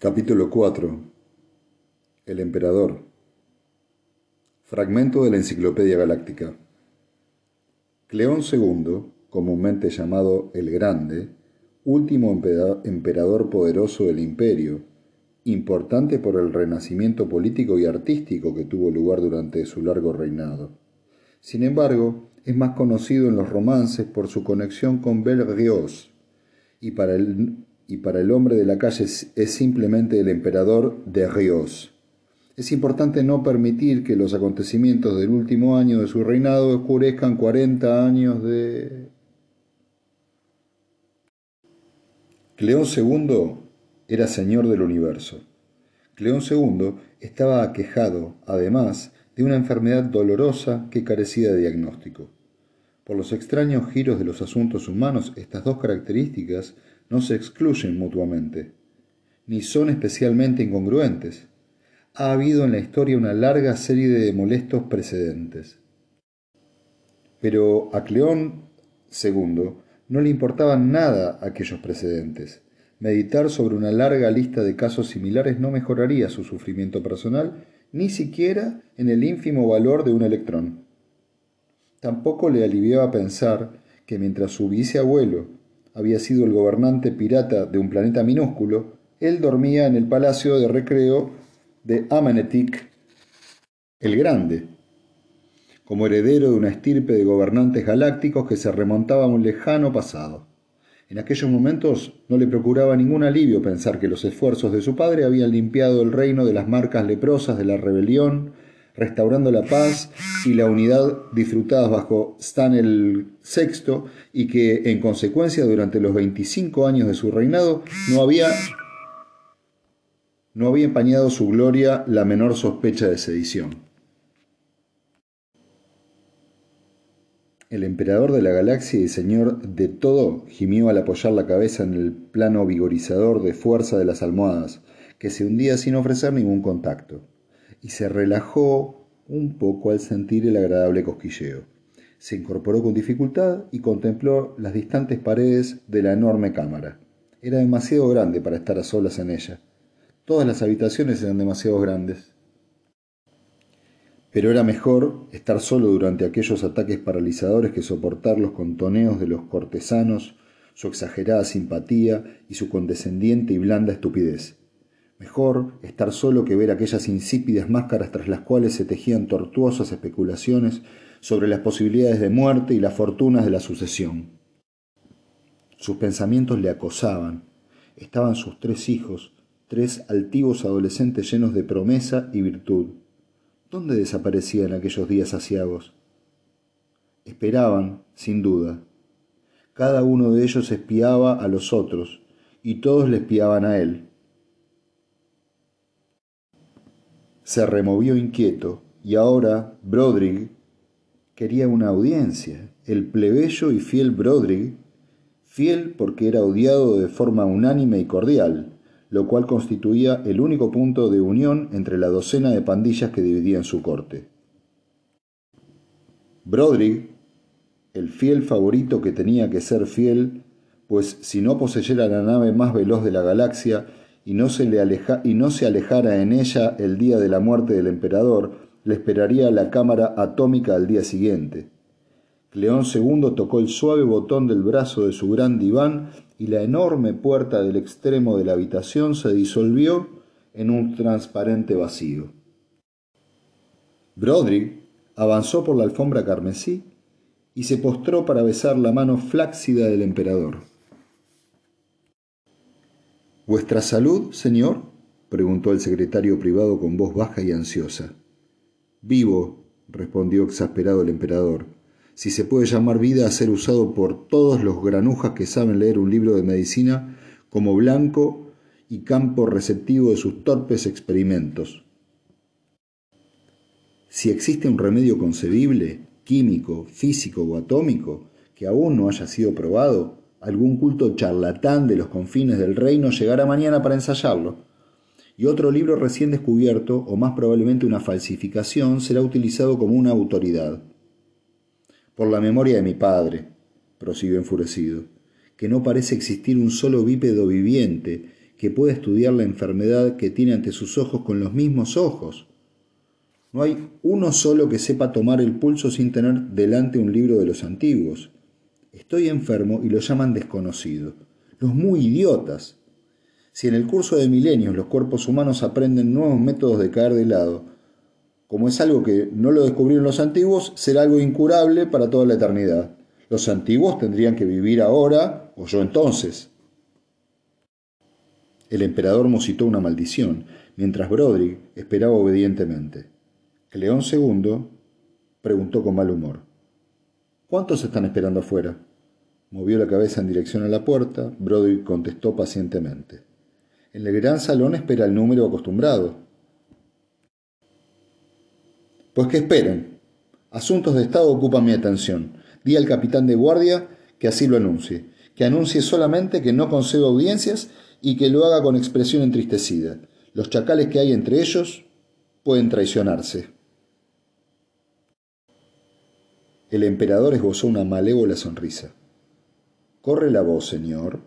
Capítulo 4 El Emperador. Fragmento de la Enciclopedia Galáctica. Cleón II, comúnmente llamado el Grande, último emperador poderoso del imperio, importante por el renacimiento político y artístico que tuvo lugar durante su largo reinado. Sin embargo, es más conocido en los romances por su conexión con Belrios, y para el, y para el hombre de la calle es simplemente el emperador de Rios. Es importante no permitir que los acontecimientos del último año de su reinado oscurezcan 40 años de... Cleón II era señor del universo. Cleón II estaba aquejado, además, de una enfermedad dolorosa que carecía de diagnóstico. Por los extraños giros de los asuntos humanos, estas dos características no se excluyen mutuamente, ni son especialmente incongruentes. Ha habido en la historia una larga serie de molestos precedentes. Pero a Cleón II no le importaban nada aquellos precedentes. Meditar sobre una larga lista de casos similares no mejoraría su sufrimiento personal, ni siquiera en el ínfimo valor de un electrón. Tampoco le aliviaba pensar que mientras su viceabuelo había sido el gobernante pirata de un planeta minúsculo, él dormía en el palacio de recreo de Amenetic el Grande, como heredero de una estirpe de gobernantes galácticos que se remontaba a un lejano pasado. En aquellos momentos no le procuraba ningún alivio pensar que los esfuerzos de su padre habían limpiado el reino de las marcas leprosas de la rebelión, restaurando la paz y la unidad disfrutadas bajo Stan el VI y que en consecuencia durante los 25 años de su reinado no había no había empañado su gloria la menor sospecha de sedición. El emperador de la galaxia y señor de todo gimió al apoyar la cabeza en el plano vigorizador de fuerza de las almohadas, que se hundía sin ofrecer ningún contacto, y se relajó un poco al sentir el agradable cosquilleo. Se incorporó con dificultad y contempló las distantes paredes de la enorme cámara. Era demasiado grande para estar a solas en ella. Todas las habitaciones eran demasiado grandes. Pero era mejor estar solo durante aquellos ataques paralizadores que soportar los contoneos de los cortesanos, su exagerada simpatía y su condescendiente y blanda estupidez. Mejor estar solo que ver aquellas insípidas máscaras tras las cuales se tejían tortuosas especulaciones sobre las posibilidades de muerte y las fortunas de la sucesión. Sus pensamientos le acosaban. Estaban sus tres hijos, tres altivos adolescentes llenos de promesa y virtud ¿Dónde desaparecían aquellos días asiagos? Esperaban, sin duda. Cada uno de ellos espiaba a los otros, y todos le espiaban a él. Se removió inquieto, y ahora Brodrick quería una audiencia. El plebeyo y fiel Brodrick, fiel porque era odiado de forma unánime y cordial, lo cual constituía el único punto de unión entre la docena de pandillas que dividían su corte. Broderick, el fiel favorito que tenía que ser fiel, pues si no poseyera la nave más veloz de la galaxia y no se, le aleja, y no se alejara en ella el día de la muerte del emperador, le esperaría la cámara atómica al día siguiente. León II tocó el suave botón del brazo de su gran diván y la enorme puerta del extremo de la habitación se disolvió en un transparente vacío. Broderick avanzó por la alfombra carmesí y se postró para besar la mano flácida del emperador. ¿Vuestra salud, señor? preguntó el secretario privado con voz baja y ansiosa. Vivo, respondió exasperado el emperador si se puede llamar vida a ser usado por todos los granujas que saben leer un libro de medicina como blanco y campo receptivo de sus torpes experimentos. Si existe un remedio concebible, químico, físico o atómico, que aún no haya sido probado, algún culto charlatán de los confines del reino llegará mañana para ensayarlo. Y otro libro recién descubierto, o más probablemente una falsificación, será utilizado como una autoridad por la memoria de mi padre, prosiguió enfurecido, que no parece existir un solo bípedo viviente que pueda estudiar la enfermedad que tiene ante sus ojos con los mismos ojos. No hay uno solo que sepa tomar el pulso sin tener delante un libro de los antiguos. Estoy enfermo y lo llaman desconocido. Los muy idiotas. Si en el curso de milenios los cuerpos humanos aprenden nuevos métodos de caer de lado, como es algo que no lo descubrieron los antiguos, será algo incurable para toda la eternidad. Los antiguos tendrían que vivir ahora o yo entonces. El emperador musitó una maldición, mientras Broderick esperaba obedientemente. Cleón II preguntó con mal humor. ¿Cuántos están esperando afuera? Movió la cabeza en dirección a la puerta. Broderick contestó pacientemente. En el gran salón espera el número acostumbrado. Pues que esperen. Asuntos de Estado ocupan mi atención. Di al capitán de guardia que así lo anuncie. Que anuncie solamente que no concedo audiencias y que lo haga con expresión entristecida. Los chacales que hay entre ellos pueden traicionarse. El emperador esbozó una malévola sonrisa. Corre la voz, señor,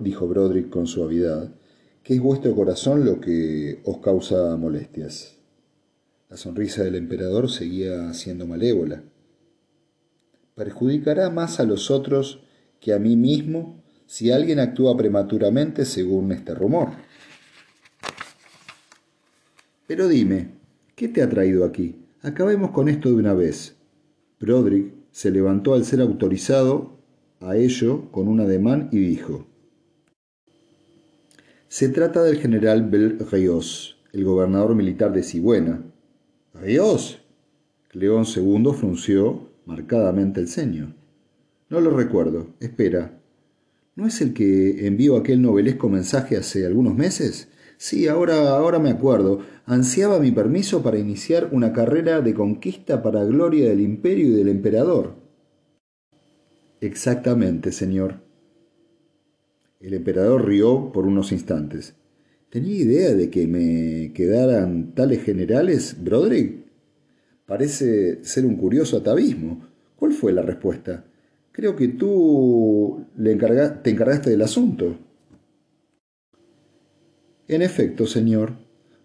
dijo Broderick con suavidad, que es vuestro corazón lo que os causa molestias. La sonrisa del emperador seguía siendo malévola. Perjudicará más a los otros que a mí mismo si alguien actúa prematuramente según este rumor. Pero dime, ¿qué te ha traído aquí? Acabemos con esto de una vez. Broderick se levantó al ser autorizado a ello con un ademán y dijo: Se trata del general Bel el gobernador militar de Sigüena. ¿Rios? León II frunció marcadamente el ceño. No lo recuerdo. Espera, ¿No es el que envió aquel novelesco mensaje hace algunos meses? Sí, ahora, ahora me acuerdo. Ansiaba mi permiso para iniciar una carrera de conquista para gloria del imperio y del emperador. Exactamente, señor. El emperador rió por unos instantes. ¿Tenía idea de que me quedaran tales generales, Broderick? Parece ser un curioso atavismo. ¿Cuál fue la respuesta? Creo que tú le te encargaste del asunto. En efecto, señor,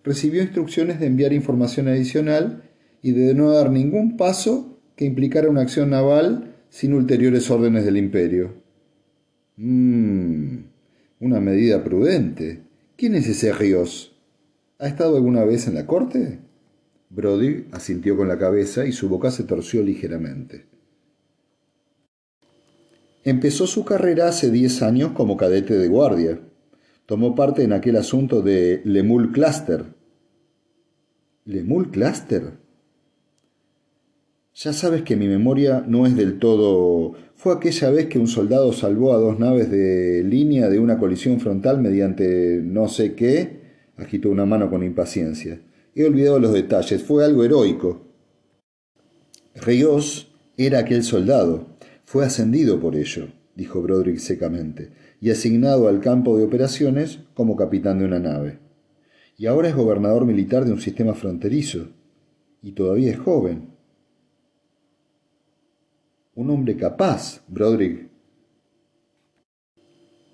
recibió instrucciones de enviar información adicional y de no dar ningún paso que implicara una acción naval sin ulteriores órdenes del imperio. Mmm, una medida prudente. ¿Quién es ese Ríos? ¿Ha estado alguna vez en la corte? Brody asintió con la cabeza y su boca se torció ligeramente. Empezó su carrera hace diez años como cadete de guardia. Tomó parte en aquel asunto de Lemul Cluster. ¿Lemul Cluster? Ya sabes que mi memoria no es del todo... Fue aquella vez que un soldado salvó a dos naves de línea de una colisión frontal mediante no sé qué. Agitó una mano con impaciencia. He olvidado los detalles. Fue algo heroico. Ríos era aquel soldado. Fue ascendido por ello, dijo Broderick secamente, y asignado al campo de operaciones como capitán de una nave. Y ahora es gobernador militar de un sistema fronterizo. Y todavía es joven. Un hombre capaz, Broderick.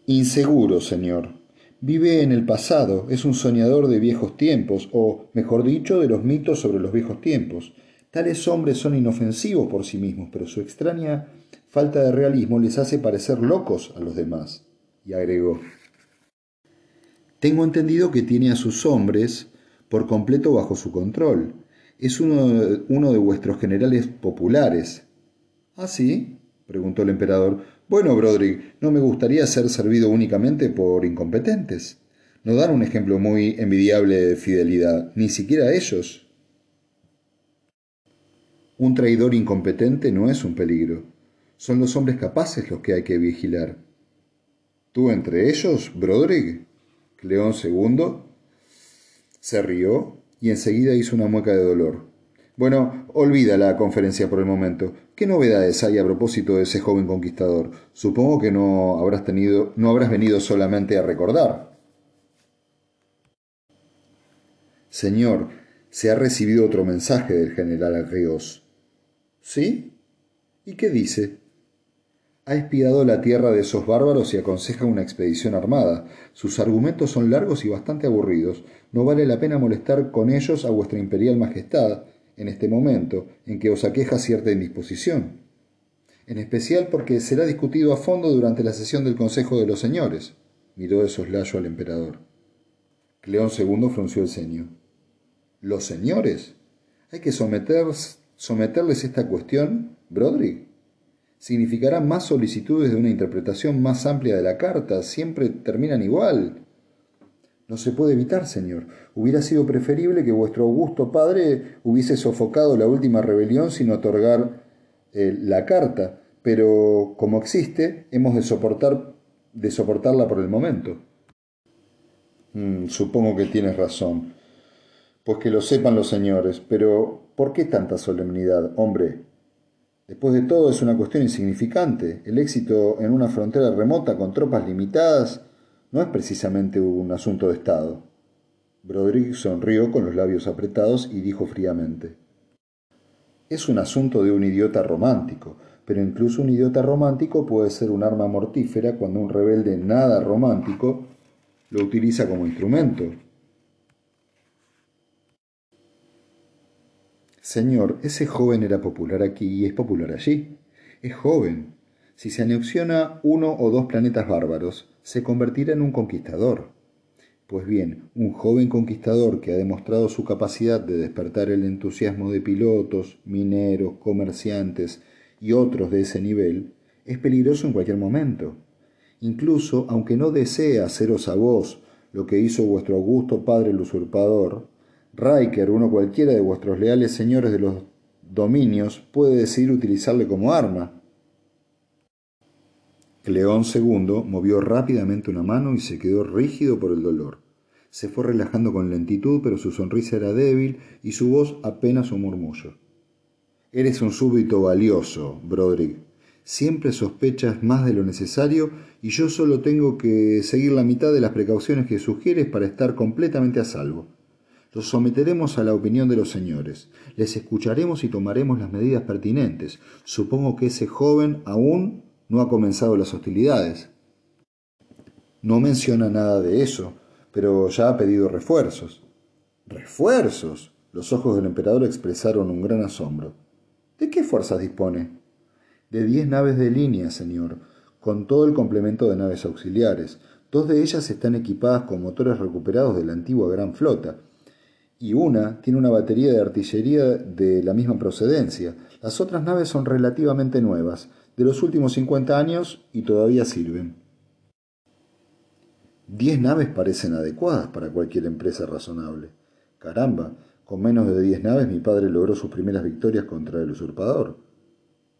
Inseguro, señor. Vive en el pasado, es un soñador de viejos tiempos, o, mejor dicho, de los mitos sobre los viejos tiempos. Tales hombres son inofensivos por sí mismos, pero su extraña falta de realismo les hace parecer locos a los demás. Y agregó, Tengo entendido que tiene a sus hombres por completo bajo su control. Es uno uno de vuestros generales populares. ¿Ah, sí? preguntó el emperador. Bueno, Broderick, no me gustaría ser servido únicamente por incompetentes. No dan un ejemplo muy envidiable de fidelidad, ni siquiera ellos. Un traidor incompetente no es un peligro. Son los hombres capaces los que hay que vigilar. ¿Tú entre ellos, Broderick? León II se rió y enseguida hizo una mueca de dolor. Bueno, olvida la conferencia por el momento. ¿Qué novedades hay a propósito de ese joven conquistador? Supongo que no habrás tenido, no habrás venido solamente a recordar. Señor, se ha recibido otro mensaje del general Ríos. ¿Sí? ¿Y qué dice? Ha espiado la tierra de esos bárbaros y aconseja una expedición armada. Sus argumentos son largos y bastante aburridos. No vale la pena molestar con ellos a vuestra imperial majestad en este momento en que os aqueja cierta indisposición. En especial porque será discutido a fondo durante la sesión del Consejo de los Señores. Miró de soslayo al emperador. Cleón II frunció el ceño. ¿Los señores? ¿Hay que someterles esta cuestión, Broderick? significará más solicitudes de una interpretación más amplia de la carta. Siempre terminan igual. No se puede evitar, señor. Hubiera sido preferible que vuestro augusto padre hubiese sofocado la última rebelión sin otorgar eh, la carta, pero como existe, hemos de, soportar, de soportarla por el momento. Mm, supongo que tienes razón. Pues que lo sepan los señores, pero ¿por qué tanta solemnidad, hombre? Después de todo es una cuestión insignificante. El éxito en una frontera remota con tropas limitadas no es precisamente un asunto de Estado. Broderick sonrió con los labios apretados y dijo fríamente Es un asunto de un idiota romántico, pero incluso un idiota romántico puede ser un arma mortífera cuando un rebelde nada romántico lo utiliza como instrumento. Señor, ese joven era popular aquí y es popular allí. Es joven. Si se anexiona uno o dos planetas bárbaros, se convertirá en un conquistador. Pues bien, un joven conquistador que ha demostrado su capacidad de despertar el entusiasmo de pilotos, mineros, comerciantes y otros de ese nivel, es peligroso en cualquier momento. Incluso aunque no desee haceros a vos lo que hizo vuestro augusto padre el usurpador, Riker, uno cualquiera de vuestros leales señores de los dominios, puede decidir utilizarle como arma. Cleón II movió rápidamente una mano y se quedó rígido por el dolor. Se fue relajando con lentitud, pero su sonrisa era débil y su voz apenas un murmullo. Eres un súbdito valioso, Broderick. Siempre sospechas más de lo necesario y yo solo tengo que seguir la mitad de las precauciones que sugieres para estar completamente a salvo. Los someteremos a la opinión de los señores. Les escucharemos y tomaremos las medidas pertinentes. Supongo que ese joven aún no ha comenzado las hostilidades. No menciona nada de eso, pero ya ha pedido refuerzos. ¿Refuerzos? Los ojos del emperador expresaron un gran asombro. ¿De qué fuerzas dispone? De diez naves de línea, señor, con todo el complemento de naves auxiliares. Dos de ellas están equipadas con motores recuperados de la antigua Gran Flota, y una tiene una batería de artillería de la misma procedencia. Las otras naves son relativamente nuevas, de los últimos 50 años y todavía sirven. Diez naves parecen adecuadas para cualquier empresa razonable. Caramba, con menos de diez naves mi padre logró sus primeras victorias contra el usurpador.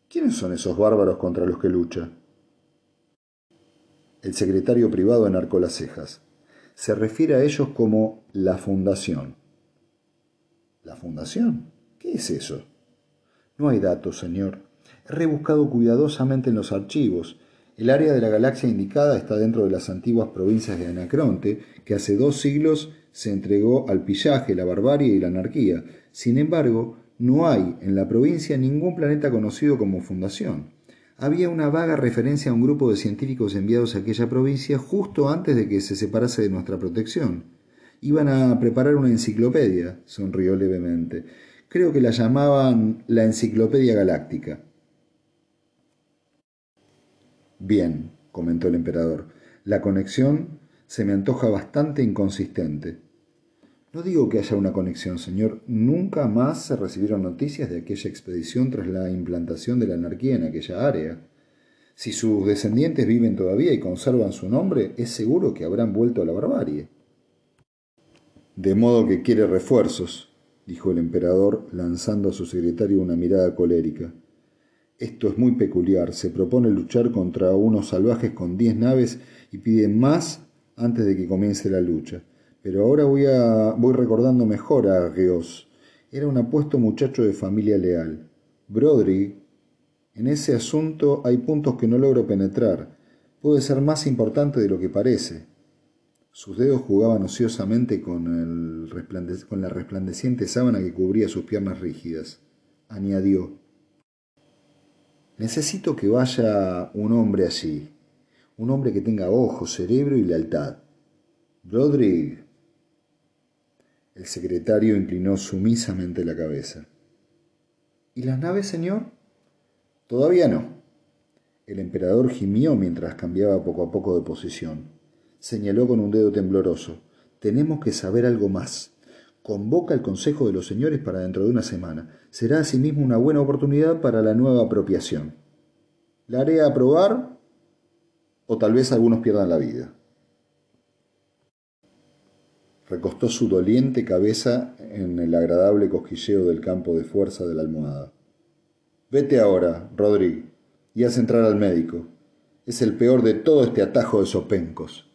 ¿Quiénes son esos bárbaros contra los que lucha? El secretario privado enarcó las cejas. Se refiere a ellos como la Fundación. ¿La fundación? ¿Qué es eso? No hay datos, señor. Rebuscado cuidadosamente en los archivos. El área de la galaxia indicada está dentro de las antiguas provincias de Anacronte, que hace dos siglos se entregó al pillaje, la barbarie y la anarquía. Sin embargo, no hay en la provincia ningún planeta conocido como fundación. Había una vaga referencia a un grupo de científicos enviados a aquella provincia justo antes de que se separase de nuestra protección. Iban a preparar una enciclopedia, sonrió levemente. Creo que la llamaban la Enciclopedia Galáctica. Bien, comentó el emperador, la conexión se me antoja bastante inconsistente. No digo que haya una conexión, señor. Nunca más se recibieron noticias de aquella expedición tras la implantación de la anarquía en aquella área. Si sus descendientes viven todavía y conservan su nombre, es seguro que habrán vuelto a la barbarie. De modo que quiere refuerzos, dijo el emperador, lanzando a su secretario una mirada colérica. Esto es muy peculiar. Se propone luchar contra unos salvajes con diez naves y pide más antes de que comience la lucha. Pero ahora voy, a, voy recordando mejor a Geos. Era un apuesto muchacho de familia leal. Broderick, en ese asunto hay puntos que no logro penetrar. Puede ser más importante de lo que parece. Sus dedos jugaban ociosamente con, el con la resplandeciente sábana que cubría sus piernas rígidas. Añadió, Necesito que vaya un hombre allí, un hombre que tenga ojo, cerebro y lealtad. Rodrigue. El secretario inclinó sumisamente la cabeza. ¿Y las naves, señor? Todavía no. El emperador gimió mientras cambiaba poco a poco de posición. Señaló con un dedo tembloroso. Tenemos que saber algo más. Convoca el Consejo de los Señores para dentro de una semana. Será asimismo una buena oportunidad para la nueva apropiación. La haré aprobar o tal vez algunos pierdan la vida. Recostó su doliente cabeza en el agradable cosquilleo del campo de fuerza de la almohada. Vete ahora, Rodrigo, y haz entrar al médico. Es el peor de todo este atajo de sopencos.